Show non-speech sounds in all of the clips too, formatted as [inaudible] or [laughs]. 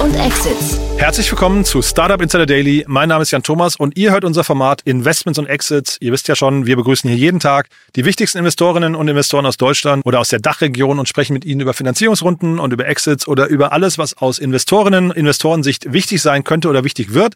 und Exits. Herzlich willkommen zu Startup Insider Daily. Mein Name ist Jan Thomas und ihr hört unser Format Investments und Exits. Ihr wisst ja schon, wir begrüßen hier jeden Tag die wichtigsten Investorinnen und Investoren aus Deutschland oder aus der Dachregion und sprechen mit ihnen über Finanzierungsrunden und über Exits oder über alles, was aus Investorinnen, Investorensicht wichtig sein könnte oder wichtig wird.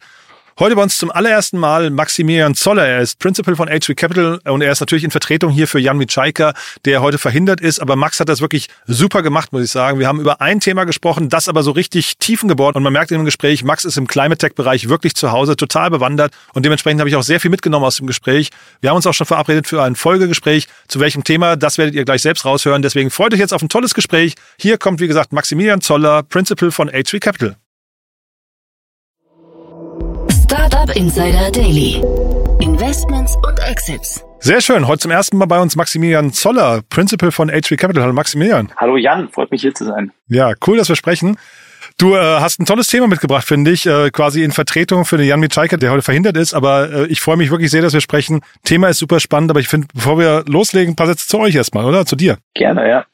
Heute bei uns zum allerersten Mal Maximilian Zoller. Er ist Principal von H3 Capital und er ist natürlich in Vertretung hier für Jan Mitschaiker, der heute verhindert ist. Aber Max hat das wirklich super gemacht, muss ich sagen. Wir haben über ein Thema gesprochen, das aber so richtig tiefen gebohrt. Und man merkt in dem Gespräch, Max ist im Climate Tech-Bereich wirklich zu Hause, total bewandert. Und dementsprechend habe ich auch sehr viel mitgenommen aus dem Gespräch. Wir haben uns auch schon verabredet für ein Folgegespräch. Zu welchem Thema, das werdet ihr gleich selbst raushören. Deswegen freut euch jetzt auf ein tolles Gespräch. Hier kommt, wie gesagt, Maximilian Zoller, Principal von H3 Capital. Startup Insider Daily. Investments und Exits. Sehr schön. Heute zum ersten Mal bei uns Maximilian Zoller, Principal von H3 Capital. Hallo Maximilian. Hallo Jan, freut mich hier zu sein. Ja, cool, dass wir sprechen. Du äh, hast ein tolles Thema mitgebracht, finde ich, äh, quasi in Vertretung für den Jan Mitschaiker, der heute verhindert ist. Aber äh, ich freue mich wirklich sehr, dass wir sprechen. Thema ist super spannend, aber ich finde, bevor wir loslegen, ein paar Sätze zu euch erstmal, oder? Zu dir. Gerne, ja.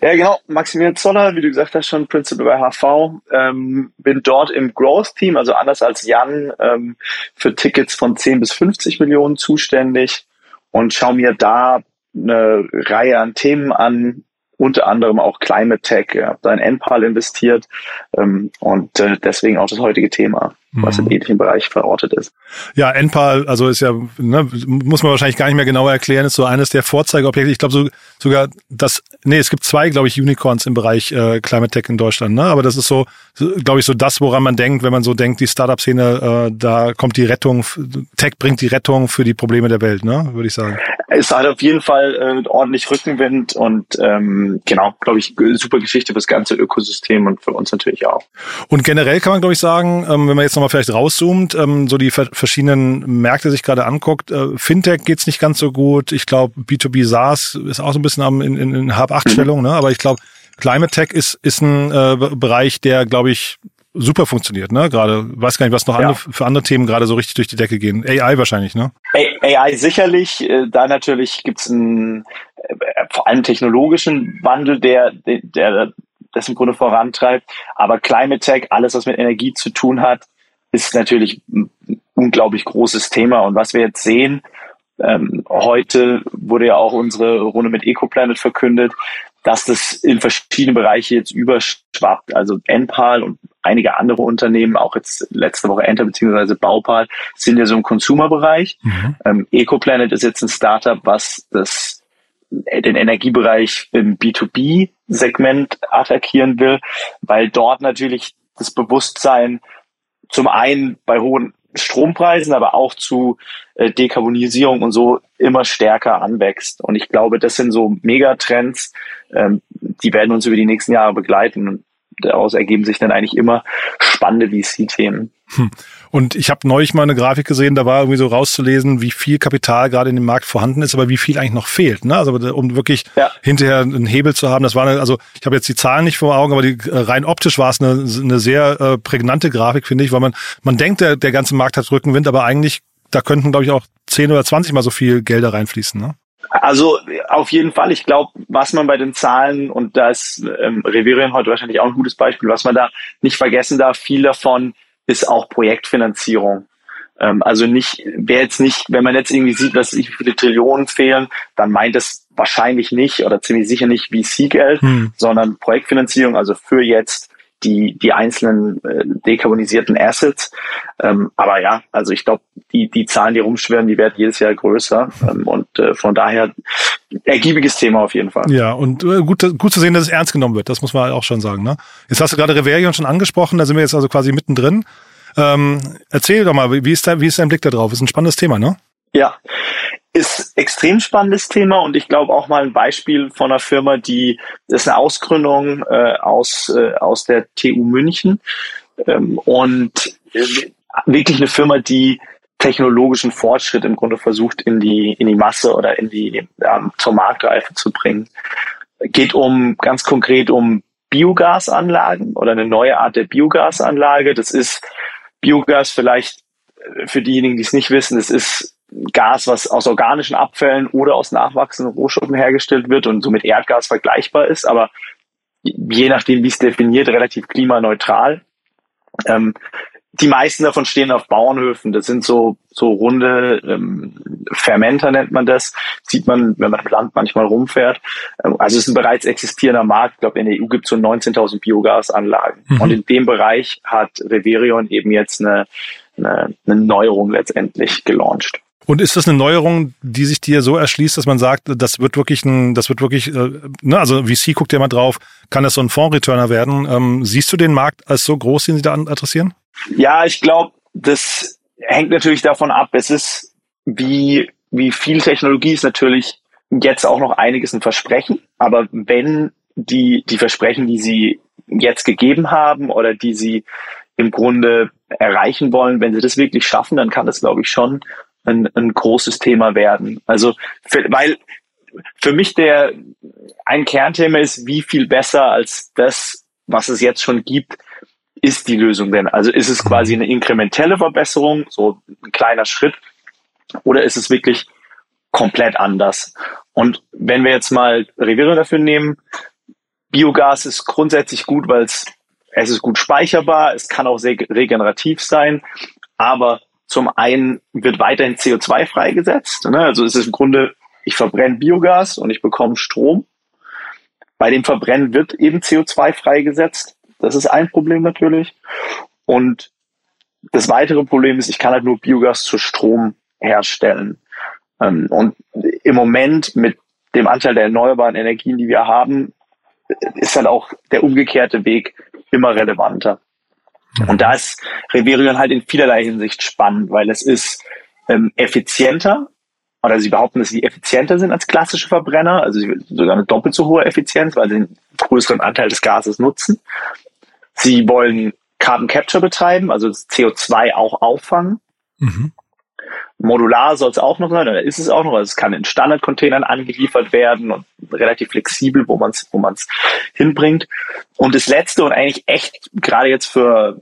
Ja, genau. Maximilian Zoller, wie du gesagt hast, schon Principal bei HV. Ähm, bin dort im Growth-Team, also anders als Jan, ähm, für Tickets von 10 bis 50 Millionen zuständig und schaue mir da eine Reihe an Themen an, unter anderem auch Climate Tech. Habe da in NPAL investiert ähm, und äh, deswegen auch das heutige Thema was im ethischen Bereich verortet ist. Ja, NPAL, also ist ja, ne, muss man wahrscheinlich gar nicht mehr genauer erklären, ist so eines der Vorzeigeobjekte. Ich glaube so, sogar das, nee, es gibt zwei, glaube ich, Unicorns im Bereich äh, Climate Tech in Deutschland. Ne? Aber das ist so, glaube ich, so das, woran man denkt, wenn man so denkt, die Startup-Szene, äh, da kommt die Rettung, Tech bringt die Rettung für die Probleme der Welt, ne, würde ich sagen. Es hat auf jeden Fall äh, ordentlich Rückenwind und ähm, genau, glaube ich, super Geschichte für das ganze Ökosystem und für uns natürlich auch. Und generell kann man, glaube ich, sagen, ähm, wenn man jetzt noch nochmal vielleicht rauszoomt, ähm, so die verschiedenen Märkte sich gerade anguckt, äh, Fintech geht's nicht ganz so gut. Ich glaube, B2B SaaS ist auch so ein bisschen am, in, in, in Hab-Acht-Stellung, mhm. ne? aber ich glaube, Climate Tech ist, ist ein äh, Bereich, der, glaube ich, super funktioniert, ne? Gerade, weiß gar nicht, was noch ja. andere, für andere Themen gerade so richtig durch die Decke gehen. AI wahrscheinlich, ne? AI sicherlich. Äh, da natürlich gibt's einen äh, vor allem technologischen Wandel, der, der das im Grunde vorantreibt. Aber Climate Tech, alles, was mit Energie zu tun hat, ist natürlich ein unglaublich großes Thema. Und was wir jetzt sehen, ähm, heute wurde ja auch unsere Runde mit EcoPlanet verkündet, dass das in verschiedene Bereiche jetzt überschwappt. Also Enpal und einige andere Unternehmen, auch jetzt letzte Woche Enter bzw. Baupal, sind ja so im Consumer-Bereich. Mhm. Ähm, EcoPlanet ist jetzt ein Startup, was das den Energiebereich im B2B-Segment attackieren will, weil dort natürlich das Bewusstsein zum einen bei hohen Strompreisen, aber auch zu äh, Dekarbonisierung und so immer stärker anwächst. Und ich glaube, das sind so Megatrends, ähm, die werden uns über die nächsten Jahre begleiten. Und daraus ergeben sich dann eigentlich immer spannende VC-Themen. Hm. Und ich habe neulich mal eine Grafik gesehen, da war irgendwie so rauszulesen, wie viel Kapital gerade in dem Markt vorhanden ist, aber wie viel eigentlich noch fehlt. Ne? Also um wirklich ja. hinterher einen Hebel zu haben. Das war eine, also ich habe jetzt die Zahlen nicht vor Augen, aber die, äh, rein optisch war es eine, eine sehr äh, prägnante Grafik, finde ich, weil man man denkt, der, der ganze Markt hat Rückenwind, aber eigentlich da könnten, glaube ich, auch 10 oder 20 mal so viel Gelder reinfließen. Ne? Also auf jeden Fall. Ich glaube, was man bei den Zahlen, und da ist ähm, Reverian heute wahrscheinlich auch ein gutes Beispiel, was man da nicht vergessen darf, viel davon ist auch Projektfinanzierung. Ähm, also nicht, wer jetzt nicht, wenn man jetzt irgendwie sieht, dass wie viele Trillionen fehlen, dann meint es wahrscheinlich nicht oder ziemlich sicher nicht VC-Geld, hm. sondern Projektfinanzierung, also für jetzt die, die einzelnen äh, dekarbonisierten Assets. Ähm, aber ja, also ich glaube, die, die Zahlen, die rumschwirren, die werden jedes Jahr größer. Ähm, und äh, von daher ergiebiges Thema auf jeden Fall. Ja, und äh, gut, gut zu sehen, dass es ernst genommen wird. Das muss man auch schon sagen. Ne? Jetzt hast du gerade Reverion schon angesprochen, da sind wir jetzt also quasi mittendrin. Ähm, erzähl doch mal, wie ist, da, wie ist dein Blick da drauf? Ist ein spannendes Thema, ne? Ja, ist extrem spannendes Thema und ich glaube auch mal ein Beispiel von einer Firma, die ist eine Ausgründung äh, aus äh, aus der TU München ähm, und äh, wirklich eine Firma, die technologischen Fortschritt im Grunde versucht in die in die Masse oder in die ähm, zur Marktreife zu bringen. Geht um ganz konkret um Biogasanlagen oder eine neue Art der Biogasanlage. Das ist Biogas vielleicht äh, für diejenigen, die es nicht wissen, das ist Gas, was aus organischen Abfällen oder aus nachwachsenden Rohstoffen hergestellt wird und somit Erdgas vergleichbar ist, aber je nachdem, wie es definiert, relativ klimaneutral. Ähm, die meisten davon stehen auf Bauernhöfen. Das sind so, so runde ähm, Fermenter nennt man das. Sieht man, wenn man im Land manchmal rumfährt. Ähm, also es ist ein bereits existierender Markt. Ich glaube, in der EU gibt es so 19.000 Biogasanlagen. Mhm. Und in dem Bereich hat Reverion eben jetzt eine, eine, eine Neuerung letztendlich gelauncht. Und ist das eine Neuerung, die sich dir so erschließt, dass man sagt, das wird wirklich ein, das wird wirklich, äh, ne, also VC guckt ja mal drauf, kann das so ein Fondsreturner werden? Ähm, siehst du den Markt als so groß, den sie da adressieren? Ja, ich glaube, das hängt natürlich davon ab. Es ist wie, wie viel Technologie ist natürlich jetzt auch noch einiges ein Versprechen. Aber wenn die, die Versprechen, die sie jetzt gegeben haben oder die sie im Grunde erreichen wollen, wenn sie das wirklich schaffen, dann kann das, glaube ich, schon ein, ein großes Thema werden. Also, für, weil für mich der ein Kernthema ist, wie viel besser als das, was es jetzt schon gibt, ist die Lösung denn? Also ist es quasi eine inkrementelle Verbesserung, so ein kleiner Schritt, oder ist es wirklich komplett anders? Und wenn wir jetzt mal Reviere dafür nehmen, Biogas ist grundsätzlich gut, weil es es ist gut speicherbar, es kann auch sehr regenerativ sein, aber zum einen wird weiterhin CO2 freigesetzt. Ne? Also es ist im Grunde, ich verbrenne Biogas und ich bekomme Strom. Bei dem Verbrennen wird eben CO2 freigesetzt. Das ist ein Problem natürlich. Und das weitere Problem ist, ich kann halt nur Biogas zu Strom herstellen. Ähm, und im Moment mit dem Anteil der erneuerbaren Energien, die wir haben, ist dann auch der umgekehrte Weg immer relevanter. Mhm. Und da ist Reverion halt in vielerlei Hinsicht spannend, weil es ist ähm, effizienter, oder sie behaupten, dass sie effizienter sind als klassische Verbrenner, also sogar eine doppelt so hohe Effizienz, weil sie einen größeren Anteil des Gases nutzen. Sie wollen Carbon Capture betreiben, also das CO2 auch auffangen. Mhm. Modular soll es auch noch sein, oder ist es auch noch, also es kann in Standardcontainern angeliefert werden und relativ flexibel, wo man es wo man's hinbringt. Und das letzte und eigentlich echt gerade jetzt für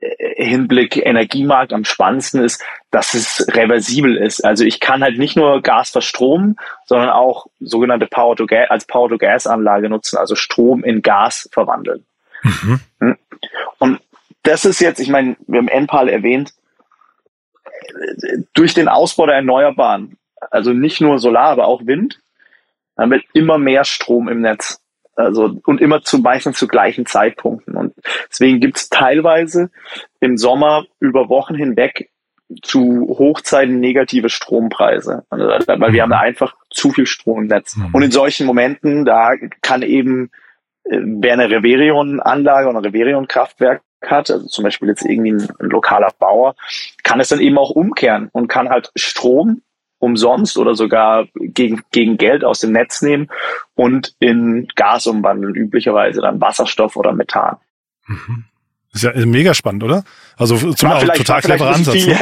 äh, Hinblick Energiemarkt am spannendsten ist, dass es reversibel ist. Also ich kann halt nicht nur Gas verstromen, sondern auch sogenannte Power to Gas als Power to Gas Anlage nutzen, also Strom in Gas verwandeln. Mhm. Hm? Und das ist jetzt, ich meine, wir haben NPAL erwähnt, durch den Ausbau der Erneuerbaren, also nicht nur Solar, aber auch Wind, haben wir immer mehr Strom im Netz. Also und immer zu meistens zu gleichen Zeitpunkten. Und deswegen gibt es teilweise im Sommer über Wochen hinweg zu Hochzeiten negative Strompreise. Also, weil wir haben da einfach zu viel Strom im Netz. Mhm. Und in solchen Momenten, da kann eben, äh, wer eine Reverion-Anlage oder ein Reverion-Kraftwerk hat, also zum Beispiel jetzt irgendwie ein, ein lokaler Bauer, kann es dann eben auch umkehren und kann halt Strom umsonst oder sogar gegen, gegen Geld aus dem Netz nehmen und in Gas umwandeln, üblicherweise dann Wasserstoff oder Methan. Mhm. Ist ja mega spannend, oder? Also zum auch total cleverer Ansatz. Ne?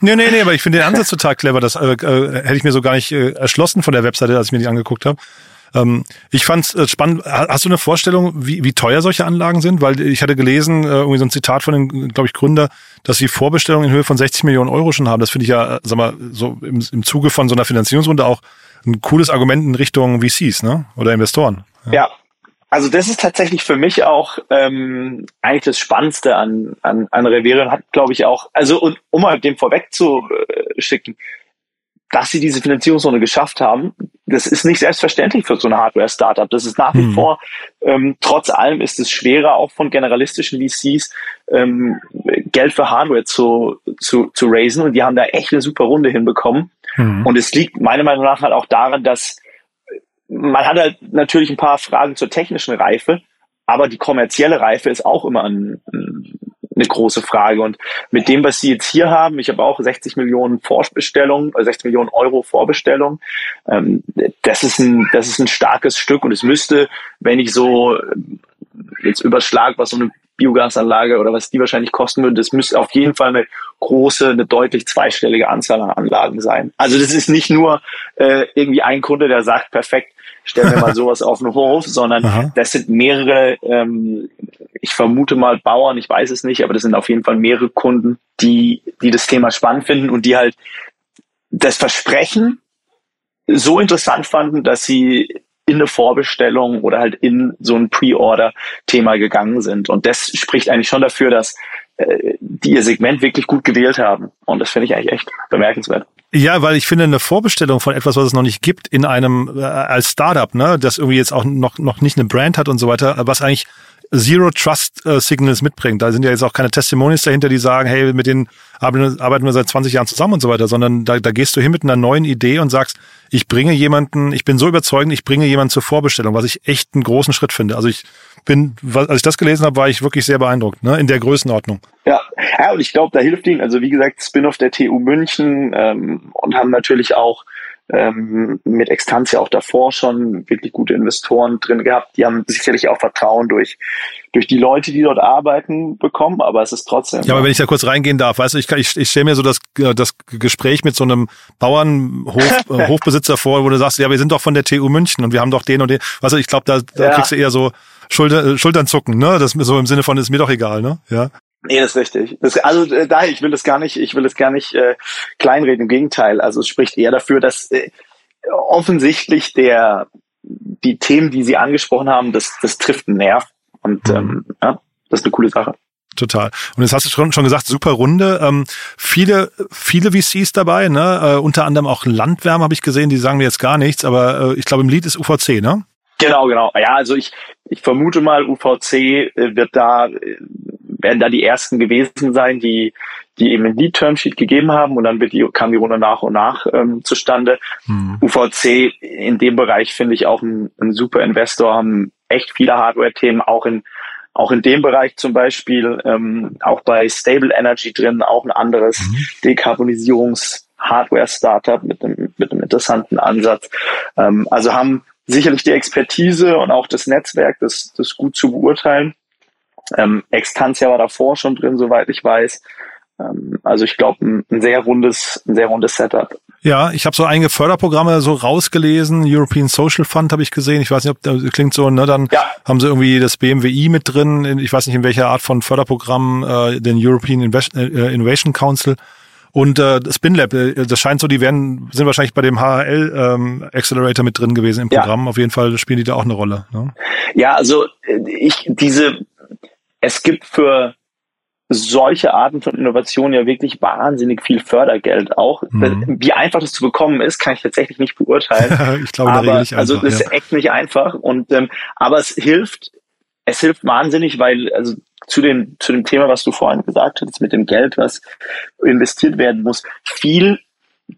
Nee, nee, nee, aber ich finde den Ansatz total clever. Das äh, äh, hätte ich mir so gar nicht äh, erschlossen von der Webseite, als ich mir die angeguckt habe. Ähm, ich fand es äh, spannend. Hast du eine Vorstellung, wie, wie teuer solche Anlagen sind? Weil ich hatte gelesen, äh, irgendwie so ein Zitat von dem, glaube ich, Gründer, dass sie Vorbestellungen in Höhe von 60 Millionen Euro schon haben. Das finde ich ja, äh, sag mal, so im, im Zuge von so einer Finanzierungsrunde auch ein cooles Argument in Richtung VCs, ne? Oder Investoren. Ja. ja. Also das ist tatsächlich für mich auch ähm, eigentlich das Spannendste an, an, an Reverion hat, glaube ich, auch, also und, um mal dem vorweg zu äh, schicken, dass sie diese Finanzierungsrunde geschafft haben, das ist nicht selbstverständlich für so eine Hardware-Startup. Das ist nach wie mhm. vor, ähm, trotz allem ist es schwerer, auch von generalistischen VCs ähm, Geld für Hardware zu, zu, zu raisen. Und die haben da echt eine super Runde hinbekommen. Mhm. Und es liegt meiner Meinung nach halt auch daran, dass man hat halt natürlich ein paar Fragen zur technischen Reife, aber die kommerzielle Reife ist auch immer ein, ein eine große Frage. Und mit dem, was Sie jetzt hier haben, ich habe auch 60 Millionen Vorbestellungen, 60 äh, Millionen Euro Vorbestellung. Ähm, das ist ein, das ist ein starkes Stück und es müsste, wenn ich so äh, jetzt überschlag, was so eine Biogasanlage oder was die wahrscheinlich kosten würde, das müsste auf jeden Fall eine große, eine deutlich zweistellige Anzahl an Anlagen sein. Also das ist nicht nur äh, irgendwie ein Kunde, der sagt, perfekt, stellen wir mal sowas auf den Hof, sondern Aha. das sind mehrere, ähm, ich vermute mal Bauern, ich weiß es nicht, aber das sind auf jeden Fall mehrere Kunden, die, die das Thema spannend finden und die halt das Versprechen so interessant fanden, dass sie in eine Vorbestellung oder halt in so ein Pre-Order-Thema gegangen sind. Und das spricht eigentlich schon dafür, dass äh, die ihr Segment wirklich gut gewählt haben. Und das finde ich eigentlich echt bemerkenswert. Ja, weil ich finde, eine Vorbestellung von etwas, was es noch nicht gibt, in einem äh, als Startup, ne, das irgendwie jetzt auch noch noch nicht eine Brand hat und so weiter, was eigentlich Zero Trust äh, Signals mitbringt. Da sind ja jetzt auch keine Testimonials dahinter, die sagen, hey, mit denen arbeiten wir seit 20 Jahren zusammen und so weiter, sondern da, da gehst du hin mit einer neuen Idee und sagst, ich bringe jemanden, ich bin so überzeugend, ich bringe jemanden zur Vorbestellung, was ich echt einen großen Schritt finde. Also ich bin, als ich das gelesen habe, war ich wirklich sehr beeindruckt, ne, in der Größenordnung. Ja, ja und ich glaube, da hilft ihnen, also wie gesagt, Spin-off der TU München ähm, und haben natürlich auch ähm, mit Extantia auch davor schon wirklich gute Investoren drin gehabt. Die haben sicherlich auch Vertrauen durch, durch die Leute, die dort arbeiten, bekommen, aber es ist trotzdem. Ja, aber wenn ich da kurz reingehen darf, weißt du, ich, ich, ich stelle mir so das, das Gespräch mit so einem Bauernhofbesitzer [laughs] vor, wo du sagst, ja, wir sind doch von der TU München und wir haben doch den und den. Weißt du, ich glaube, da, da ja. kriegst du eher so Schulter, Schultern zucken, ne? Das so im Sinne von ist mir doch egal, ne? Ja. Nee, das ist richtig. Das, also äh, daher, ich will das gar nicht, ich will das gar nicht äh, kleinreden. Im Gegenteil, also es spricht eher dafür, dass äh, offensichtlich der die Themen, die Sie angesprochen haben, das, das trifft einen Nerv. Und mhm. ähm, ja, das ist eine coole Sache. Total. Und jetzt hast du schon, schon gesagt, super Runde. Ähm, viele, viele VCs dabei, ne? Äh, unter anderem auch Landwärme habe ich gesehen, die sagen mir jetzt gar nichts, aber äh, ich glaube im Lied ist UVC, ne? Genau, genau. Ja, also ich, ich vermute mal, UVC äh, wird da, äh, werden da die ersten gewesen sein, die, die eben ein Lead-Termsheet gegeben haben und dann wird die, kam die Runde nach und nach ähm, zustande. Hm. UVC in dem Bereich finde ich auch ein, ein super Investor, haben echt viele Hardware-Themen, auch in, auch in dem Bereich zum Beispiel, ähm, auch bei Stable Energy drin, auch ein anderes mhm. Dekarbonisierungs- Hardware-Startup mit einem, mit einem interessanten Ansatz. Ähm, also haben sicherlich die Expertise und auch das Netzwerk, das, das gut zu beurteilen. Ähm, Extantia war davor schon drin, soweit ich weiß. Ähm, also ich glaube, ein, ein, sehr rundes, ein sehr rundes Setup. Ja, ich habe so einige Förderprogramme so rausgelesen. European Social Fund habe ich gesehen. Ich weiß nicht, ob das klingt so, ne? Dann ja. haben sie irgendwie das BMWI mit drin. Ich weiß nicht, in welcher Art von Förderprogramm, äh, den European Invest äh, Innovation Council. Und äh, SpinLab, äh, das scheint so, die werden, sind wahrscheinlich bei dem HRL ähm, Accelerator mit drin gewesen im Programm. Ja. Auf jeden Fall spielen die da auch eine Rolle. Ne? Ja, also äh, ich diese, es gibt für solche Arten von Innovation ja wirklich wahnsinnig viel Fördergeld auch. Mhm. Wie einfach das zu bekommen ist, kann ich tatsächlich nicht beurteilen. [laughs] ich glaube, aber, nicht also einfach, das ja. ist echt nicht einfach. Und ähm, aber es hilft, es hilft wahnsinnig, weil also zu dem, zu dem Thema, was du vorhin gesagt hast, mit dem Geld, was investiert werden muss. Viel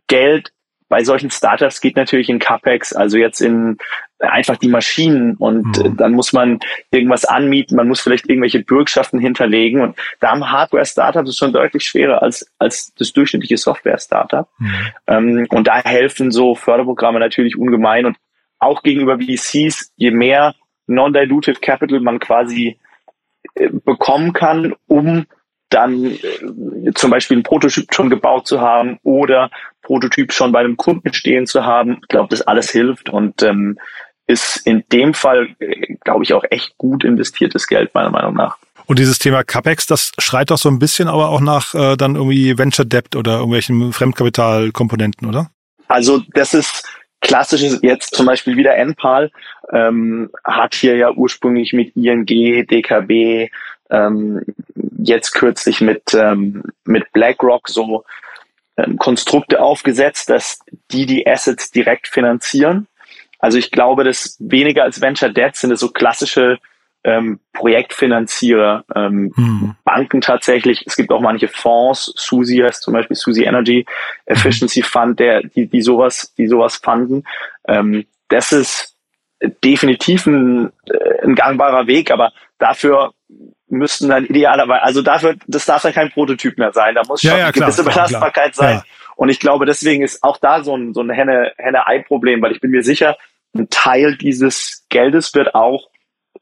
Geld bei solchen Startups geht natürlich in CapEx, also jetzt in einfach die Maschinen und mhm. dann muss man irgendwas anmieten, man muss vielleicht irgendwelche Bürgschaften hinterlegen und da haben Hardware-Startups es schon deutlich schwerer als, als das durchschnittliche Software-Startup. Mhm. Ähm, und da helfen so Förderprogramme natürlich ungemein und auch gegenüber VCs, je mehr Non-Dilutive Capital man quasi äh, bekommen kann, um dann äh, zum Beispiel ein Prototyp schon gebaut zu haben oder Prototyp schon bei einem Kunden stehen zu haben. Ich glaube, das alles hilft und ähm, ist in dem Fall, äh, glaube ich, auch echt gut investiertes Geld, meiner Meinung nach. Und dieses Thema CapEx, das schreit doch so ein bisschen aber auch nach äh, dann irgendwie Venture Debt oder irgendwelchen Fremdkapitalkomponenten, oder? Also das ist klassisches jetzt zum Beispiel wieder NPAL ähm, hat hier ja ursprünglich mit ING, DKB, ähm, jetzt kürzlich mit, ähm, mit BlackRock so ähm, Konstrukte aufgesetzt, dass die die Assets direkt finanzieren. Also ich glaube, dass weniger als Venture Debt sind es so klassische ähm, Projektfinanzierer, ähm, mhm. Banken tatsächlich. Es gibt auch manche Fonds, Susi heißt zum Beispiel Susi Energy Efficiency Fund, der, die, die sowas, die sowas fanden. Ähm, das ist definitiv ein, äh, ein gangbarer Weg, aber dafür müssten dann idealerweise, also dafür, das darf dann kein Prototyp mehr sein. Da muss schon ja, ja, eine gewisse klar, Belastbarkeit klar. sein. Ja. Und ich glaube, deswegen ist auch da so ein, so ein Henne-Ei-Problem, weil ich bin mir sicher, ein Teil dieses Geldes wird auch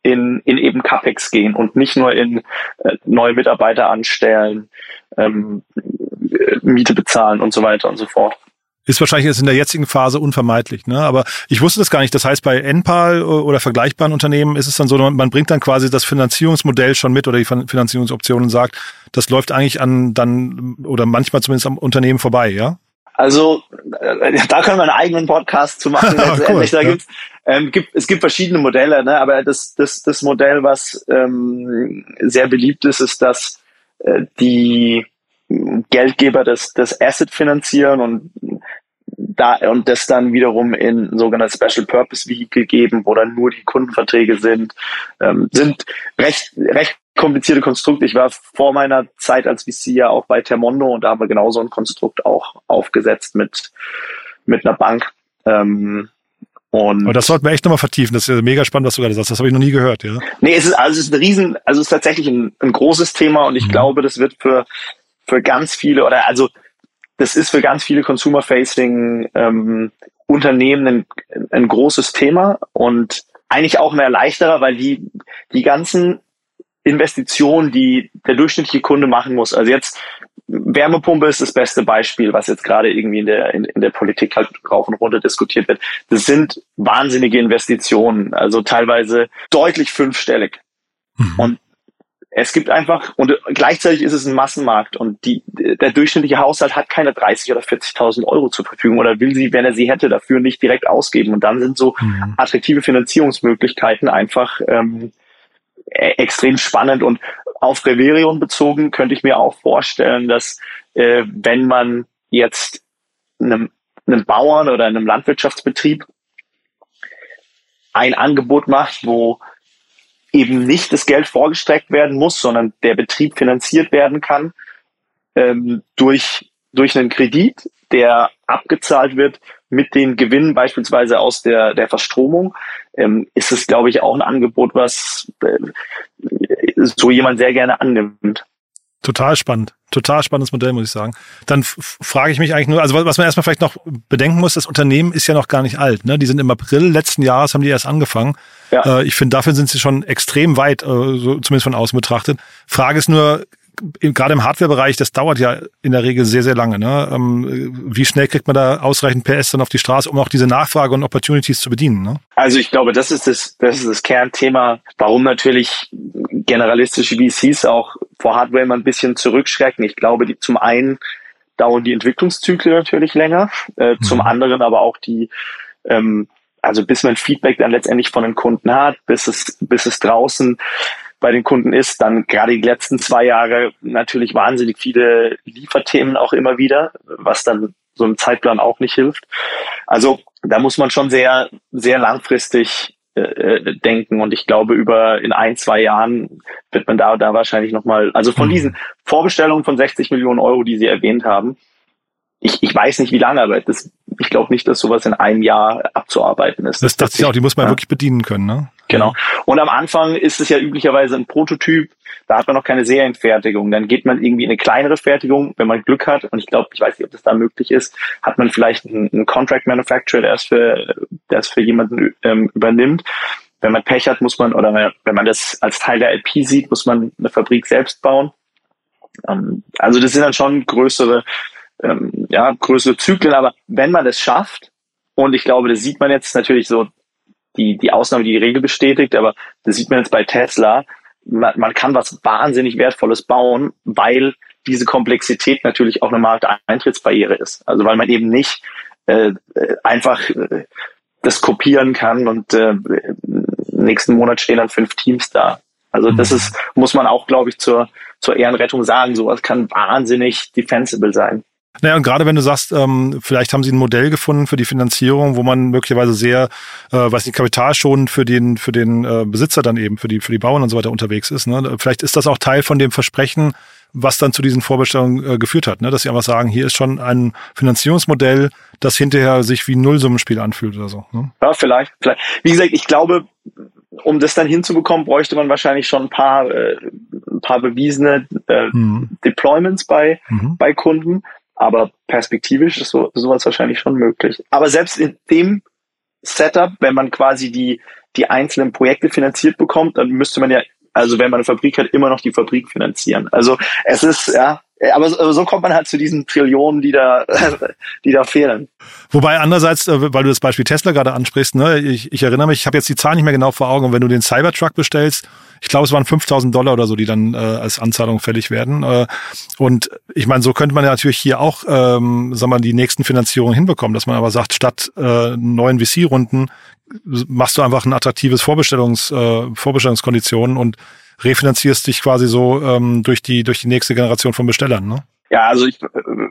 in, in eben CapEx gehen und nicht nur in äh, neue Mitarbeiter anstellen, ähm, Miete bezahlen und so weiter und so fort. Ist wahrscheinlich jetzt in der jetzigen Phase unvermeidlich, ne? Aber ich wusste das gar nicht. Das heißt, bei NPAL oder vergleichbaren Unternehmen ist es dann so, man bringt dann quasi das Finanzierungsmodell schon mit oder die Finanzierungsoptionen und sagt, das läuft eigentlich an dann oder manchmal zumindest am Unternehmen vorbei, ja? Also äh, da können wir einen eigenen Podcast zu machen. [laughs] Letztendlich. cool, da ja. gibt's, ähm, gibt, es gibt verschiedene Modelle, ne? aber das, das, das Modell, was ähm, sehr beliebt ist, ist, dass äh, die Geldgeber das, das Asset finanzieren und da und das dann wiederum in sogenannte Special Purpose Vehicle geben, wo dann nur die Kundenverträge sind, ähm, sind recht, recht komplizierte Konstrukte. Ich war vor meiner Zeit als VC ja auch bei Termondo und da haben wir genau so ein Konstrukt auch aufgesetzt mit, mit einer Bank. Ähm, und Aber das sollten wir echt nochmal vertiefen. Das ist mega spannend, was du gerade sagst. Das habe ich noch nie gehört, ja. Nee, es ist, also es ist ein riesen, also es ist tatsächlich ein, ein großes Thema und ich mhm. glaube, das wird für, für ganz viele oder also das ist für ganz viele Consumer-Facing ähm, Unternehmen ein, ein großes Thema und eigentlich auch ein Erleichterer, weil die, die ganzen Investitionen, die der durchschnittliche Kunde machen muss. Also jetzt Wärmepumpe ist das beste Beispiel, was jetzt gerade irgendwie in der, in, in der Politik halt rauf und runter diskutiert wird. Das sind wahnsinnige Investitionen, also teilweise deutlich fünfstellig. Mhm. Und es gibt einfach, und gleichzeitig ist es ein Massenmarkt und die, der durchschnittliche Haushalt hat keine 30 oder 40.000 Euro zur Verfügung oder will sie, wenn er sie hätte, dafür nicht direkt ausgeben. Und dann sind so mhm. attraktive Finanzierungsmöglichkeiten einfach ähm, e-, extrem spannend. Und auf Reverion bezogen könnte ich mir auch vorstellen, dass äh, wenn man jetzt einem, einem Bauern oder einem Landwirtschaftsbetrieb ein Angebot macht, wo eben nicht das Geld vorgestreckt werden muss, sondern der Betrieb finanziert werden kann ähm, durch, durch einen Kredit, der abgezahlt wird mit den Gewinnen beispielsweise aus der, der Verstromung, ähm, ist es, glaube ich, auch ein Angebot, was äh, so jemand sehr gerne annimmt. Total spannend. Total spannendes Modell, muss ich sagen. Dann frage ich mich eigentlich nur, also was man erstmal vielleicht noch bedenken muss, das Unternehmen ist ja noch gar nicht alt. Ne? Die sind im April letzten Jahres, haben die erst angefangen. Ja. Äh, ich finde, dafür sind sie schon extrem weit, äh, so, zumindest von außen betrachtet. Frage ist nur, gerade im Hardware-Bereich, das dauert ja in der Regel sehr, sehr lange. Ne? Ähm, wie schnell kriegt man da ausreichend PS dann auf die Straße, um auch diese Nachfrage und Opportunities zu bedienen? Ne? Also ich glaube, das ist das, das ist das Kernthema, warum natürlich generalistische VCs auch vor Hardware immer ein bisschen zurückschrecken. Ich glaube, die, zum einen dauern die Entwicklungszyklen natürlich länger, äh, mhm. zum anderen aber auch die ähm, also bis man Feedback dann letztendlich von den Kunden hat, bis es, bis es draußen bei den Kunden ist, dann gerade die letzten zwei Jahre natürlich wahnsinnig viele Lieferthemen auch immer wieder, was dann so im Zeitplan auch nicht hilft. Also da muss man schon sehr, sehr langfristig äh, äh denken und ich glaube über in ein, zwei Jahren wird man da, da wahrscheinlich nochmal, also von mhm. diesen Vorbestellungen von 60 Millionen Euro, die Sie erwähnt haben, ich, ich weiß nicht wie lange, aber das, ich glaube nicht, dass sowas in einem Jahr abzuarbeiten ist. Das, das dachte ich auch, die muss man ja. wirklich bedienen können, ne? Genau. Und am Anfang ist es ja üblicherweise ein Prototyp, da hat man noch keine Serienfertigung. Dann geht man irgendwie in eine kleinere Fertigung, wenn man Glück hat. Und ich glaube, ich weiß nicht, ob das da möglich ist, hat man vielleicht einen, einen Contract Manufacturer, der es für, der es für jemanden ähm, übernimmt. Wenn man Pech hat, muss man, oder wenn man das als Teil der IP sieht, muss man eine Fabrik selbst bauen. Ähm, also das sind dann schon größere ähm, ja, größere Zyklen, aber wenn man es schafft, und ich glaube, das sieht man jetzt natürlich so, die, die Ausnahme, die die Regel bestätigt, aber das sieht man jetzt bei Tesla, man, man kann was wahnsinnig Wertvolles bauen, weil diese Komplexität natürlich auch eine Markteintrittsbarriere ist. Also weil man eben nicht äh, einfach äh, das kopieren kann und äh, nächsten Monat stehen dann fünf Teams da. Also das mhm. ist, muss man auch, glaube ich, zur, zur Ehrenrettung sagen. Sowas kann wahnsinnig defensible sein. Naja, und gerade wenn du sagst, ähm, vielleicht haben sie ein Modell gefunden für die Finanzierung, wo man möglicherweise sehr, äh, weiß nicht, kapitalschonend für den, für den äh, Besitzer dann eben, für die, für die Bauern und so weiter unterwegs ist. Ne? Vielleicht ist das auch Teil von dem Versprechen, was dann zu diesen Vorbestellungen äh, geführt hat, ne? dass sie einfach sagen, hier ist schon ein Finanzierungsmodell, das hinterher sich wie ein Nullsummenspiel anfühlt oder so. Ne? Ja, vielleicht, vielleicht. Wie gesagt, ich glaube, um das dann hinzubekommen, bräuchte man wahrscheinlich schon ein paar, äh, ein paar bewiesene äh, mhm. Deployments bei, mhm. bei Kunden. Aber perspektivisch ist so, sowas wahrscheinlich schon möglich. Aber selbst in dem Setup, wenn man quasi die, die einzelnen Projekte finanziert bekommt, dann müsste man ja, also wenn man eine Fabrik hat, immer noch die Fabrik finanzieren. Also es ist, ja, aber so kommt man halt zu diesen Trillionen, die da, [laughs] die da fehlen. Wobei andererseits, äh, weil du das Beispiel Tesla gerade ansprichst, ne, ich, ich erinnere mich, ich habe jetzt die Zahl nicht mehr genau vor Augen, und wenn du den Cybertruck bestellst, ich glaube, es waren 5000 Dollar oder so, die dann äh, als Anzahlung fällig werden. Äh, und ich meine, so könnte man ja natürlich hier auch, ähm, sagen wir mal, die nächsten Finanzierungen hinbekommen, dass man aber sagt, statt äh, neuen VC-Runden machst du einfach ein attraktives Vorbestellungs, äh, Vorbestellungskonditionen und refinanzierst dich quasi so ähm, durch die durch die nächste Generation von Bestellern, ne? Ja, also ich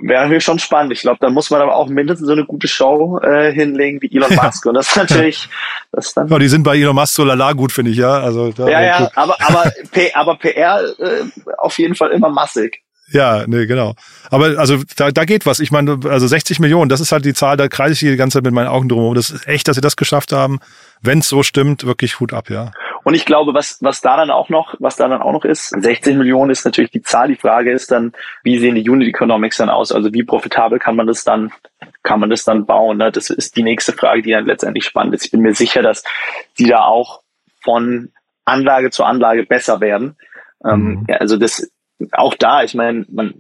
wäre mir schon spannend. Ich glaube, da muss man aber auch mindestens so eine gute Show äh, hinlegen wie Elon [laughs] Musk. Und das ist natürlich, das ist dann. Ja, die sind bei Elon Musk so lala gut, finde ich, ja. Also da, ja, ja, aber aber [laughs] aber PR äh, auf jeden Fall immer massig. Ja, nee, genau. Aber also da, da geht was. Ich meine, also 60 Millionen, das ist halt die Zahl, da kreise ich die ganze Zeit mit meinen Augen drum. Das ist echt, dass sie das geschafft haben. Wenn es so stimmt, wirklich Hut ab, ja. Und ich glaube, was, was da dann auch noch, was da dann auch noch ist, 60 Millionen ist natürlich die Zahl. Die Frage ist dann, wie sehen die Unit Economics dann aus? Also wie profitabel kann man das dann, kann man das dann bauen? Ne? Das ist die nächste Frage, die dann letztendlich spannend ist. Ich bin mir sicher, dass die da auch von Anlage zu Anlage besser werden. Ähm, mhm. ja, also das, auch da, ich meine, man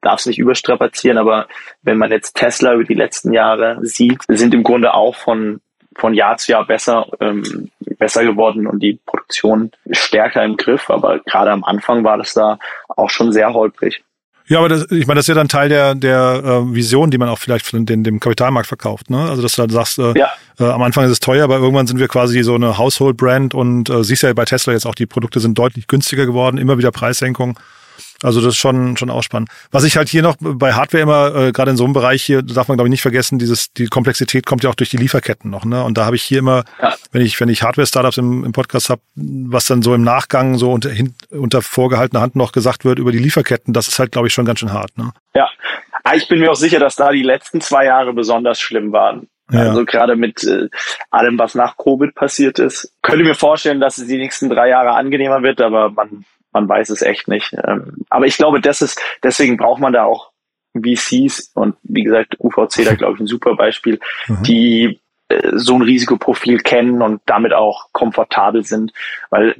darf es nicht überstrapazieren, aber wenn man jetzt Tesla über die letzten Jahre sieht, sind im Grunde auch von von Jahr zu Jahr besser, ähm, besser geworden und die Produktion stärker im Griff. Aber gerade am Anfang war das da auch schon sehr holprig. Ja, aber das, ich meine, das ist ja dann Teil der, der äh, Vision, die man auch vielleicht von den, dem Kapitalmarkt verkauft. Ne? Also dass du dann sagst, äh, ja. äh, am Anfang ist es teuer, aber irgendwann sind wir quasi so eine Household-Brand und äh, siehst ja bei Tesla jetzt auch, die Produkte sind deutlich günstiger geworden, immer wieder Preissenkungen. Also das ist schon, schon auch spannend. Was ich halt hier noch bei Hardware immer, äh, gerade in so einem Bereich hier, darf man glaube ich nicht vergessen, dieses, die Komplexität kommt ja auch durch die Lieferketten noch. Ne? Und da habe ich hier immer, ja. wenn ich, wenn ich Hardware-Startups im, im Podcast habe, was dann so im Nachgang so unter, hin, unter vorgehaltener Hand noch gesagt wird über die Lieferketten, das ist halt, glaube ich, schon ganz schön hart. Ne? Ja, ah, ich bin mir auch sicher, dass da die letzten zwei Jahre besonders schlimm waren. Ja. Also gerade mit äh, allem, was nach Covid passiert ist. Könnte mir vorstellen, dass es die nächsten drei Jahre angenehmer wird, aber man man weiß es echt nicht. Ähm, aber ich glaube, das ist, deswegen braucht man da auch VCs und wie gesagt, UVC da glaube ich ein super Beispiel, mhm. die äh, so ein Risikoprofil kennen und damit auch komfortabel sind, weil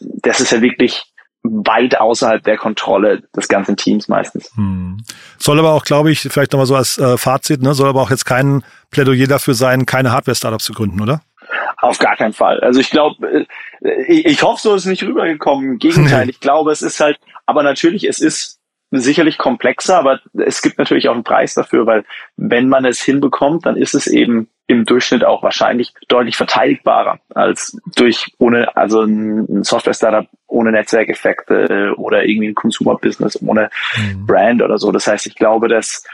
das ist ja wirklich weit außerhalb der Kontrolle des ganzen Teams meistens. Hm. Soll aber auch, glaube ich, vielleicht nochmal so als äh, Fazit, ne, soll aber auch jetzt kein Plädoyer dafür sein, keine Hardware-Startups zu gründen, oder? Auf gar keinen Fall. Also ich glaube, äh, ich, ich hoffe, so ist es nicht rübergekommen. Im Gegenteil, [laughs] ich glaube, es ist halt, aber natürlich, es ist sicherlich komplexer, aber es gibt natürlich auch einen Preis dafür, weil wenn man es hinbekommt, dann ist es eben im Durchschnitt auch wahrscheinlich deutlich verteidigbarer als durch ohne, also ein Software-Startup ohne Netzwerkeffekte oder irgendwie ein Consumer-Business ohne mhm. Brand oder so. Das heißt, ich glaube, das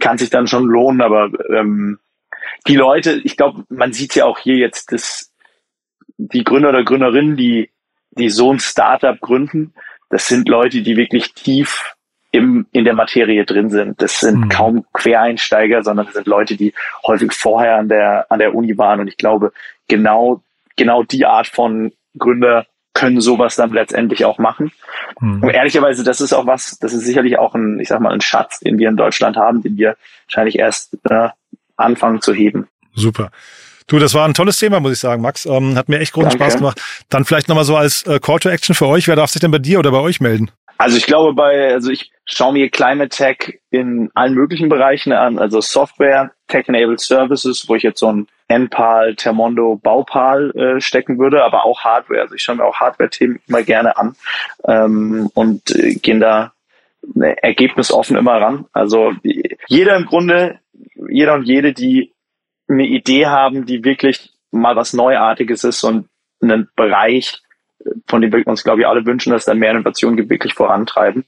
kann sich dann schon lohnen, aber ähm, die Leute, ich glaube, man sieht ja auch hier jetzt, dass die Gründer oder Gründerinnen, die, die so ein Startup gründen, das sind Leute, die wirklich tief im, in der Materie drin sind. Das sind mhm. kaum Quereinsteiger, sondern das sind Leute, die häufig vorher an der, an der Uni waren. Und ich glaube, genau, genau die Art von Gründer können sowas dann letztendlich auch machen. Mhm. Und ehrlicherweise, das ist auch was, das ist sicherlich auch ein, ich sag mal, ein Schatz, den wir in Deutschland haben, den wir wahrscheinlich erst äh, anfangen zu heben. Super. Du, das war ein tolles Thema, muss ich sagen, Max. Ähm, hat mir echt großen Danke. Spaß gemacht. Dann vielleicht nochmal so als äh, Call to Action für euch. Wer darf sich denn bei dir oder bei euch melden? Also ich glaube bei, also ich schaue mir Climate Tech in allen möglichen Bereichen an, also Software, Tech-Enabled Services, wo ich jetzt so ein NPAL, Termondo, Baupal äh, stecken würde, aber auch Hardware. Also ich schaue mir auch Hardware-Themen immer gerne an ähm, und äh, gehen da äh, ergebnisoffen immer ran. Also jeder im Grunde jeder und jede, die eine Idee haben, die wirklich mal was Neuartiges ist und einen Bereich, von dem wir uns, glaube ich, alle wünschen, dass da mehr Innovation gibt, wirklich vorantreiben,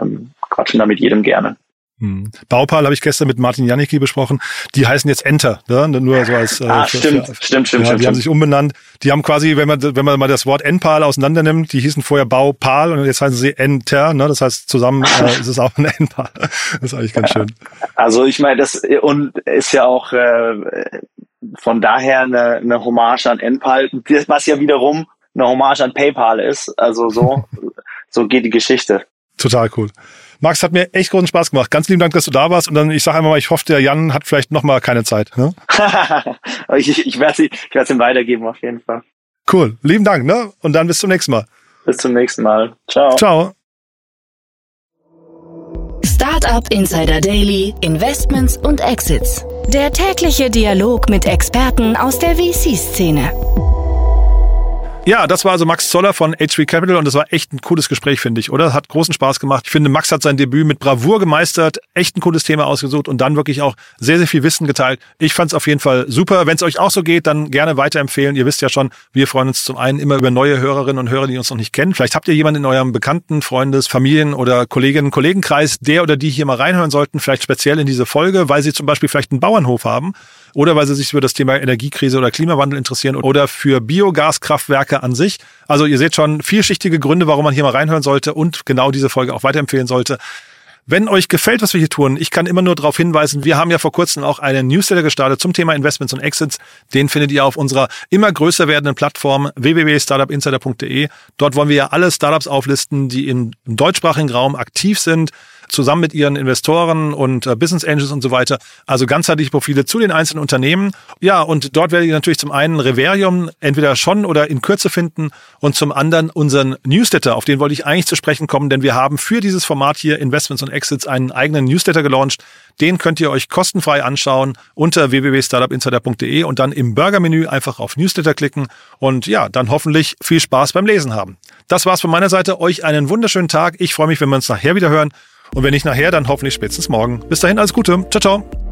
ähm, quatschen da mit jedem gerne. Hm. Baupal habe ich gestern mit Martin Janicki besprochen. Die heißen jetzt Enter, ne? nur so als. Äh, ah, für, stimmt, für, stimmt, stimmt, ja, stimmt. Die haben sich umbenannt. Die haben quasi, wenn man wenn man mal das Wort Enpal auseinander nimmt, die hießen vorher Baupal und jetzt heißen sie Enter. Ne? Das heißt zusammen äh, [laughs] ist es auch ein Enpal. Das ist eigentlich ganz schön. Also ich meine, das und ist ja auch äh, von daher eine, eine Hommage an Enpal, was ja wiederum eine Hommage an PayPal ist. Also so [laughs] so geht die Geschichte. Total cool. Max, hat mir echt großen Spaß gemacht. Ganz lieben Dank, dass du da warst. Und dann, ich sage einmal mal, ich hoffe, der Jan hat vielleicht noch mal keine Zeit. Ne? [laughs] ich ich werde sie, ich werde ihm weitergeben auf jeden Fall. Cool. Lieben Dank, ne? Und dann bis zum nächsten Mal. Bis zum nächsten Mal. Ciao. Ciao. Startup Insider Daily, Investments und Exits. Der tägliche Dialog mit Experten aus der VC-Szene. Ja, das war also Max Zoller von HV Capital und das war echt ein cooles Gespräch, finde ich, oder? Hat großen Spaß gemacht. Ich finde, Max hat sein Debüt mit Bravour gemeistert, echt ein cooles Thema ausgesucht und dann wirklich auch sehr, sehr viel Wissen geteilt. Ich fand es auf jeden Fall super. Wenn es euch auch so geht, dann gerne weiterempfehlen. Ihr wisst ja schon, wir freuen uns zum einen immer über neue Hörerinnen und Hörer, die uns noch nicht kennen. Vielleicht habt ihr jemanden in eurem Bekannten, Freundes, Familien oder Kolleginnen, Kollegenkreis, der oder die hier mal reinhören sollten, vielleicht speziell in diese Folge, weil sie zum Beispiel vielleicht einen Bauernhof haben oder weil sie sich für das Thema Energiekrise oder Klimawandel interessieren oder für Biogaskraftwerke an sich. Also ihr seht schon vielschichtige Gründe, warum man hier mal reinhören sollte und genau diese Folge auch weiterempfehlen sollte. Wenn euch gefällt, was wir hier tun, ich kann immer nur darauf hinweisen, wir haben ja vor kurzem auch einen Newsletter gestartet zum Thema Investments und Exits. Den findet ihr auf unserer immer größer werdenden Plattform www.startupinsider.de. Dort wollen wir ja alle Startups auflisten, die im deutschsprachigen Raum aktiv sind zusammen mit ihren Investoren und äh, Business Angels und so weiter. Also ganzheitliche Profile zu den einzelnen Unternehmen. Ja, und dort werdet ihr natürlich zum einen Reverium entweder schon oder in Kürze finden und zum anderen unseren Newsletter, auf den wollte ich eigentlich zu sprechen kommen, denn wir haben für dieses Format hier Investments und Exits einen eigenen Newsletter gelauncht. Den könnt ihr euch kostenfrei anschauen unter www.startupinsider.de und dann im Burger-Menü einfach auf Newsletter klicken und ja, dann hoffentlich viel Spaß beim Lesen haben. Das war's von meiner Seite. Euch einen wunderschönen Tag. Ich freue mich, wenn wir uns nachher wieder hören. Und wenn nicht nachher, dann hoffentlich spätestens morgen. Bis dahin, alles Gute. Ciao, ciao.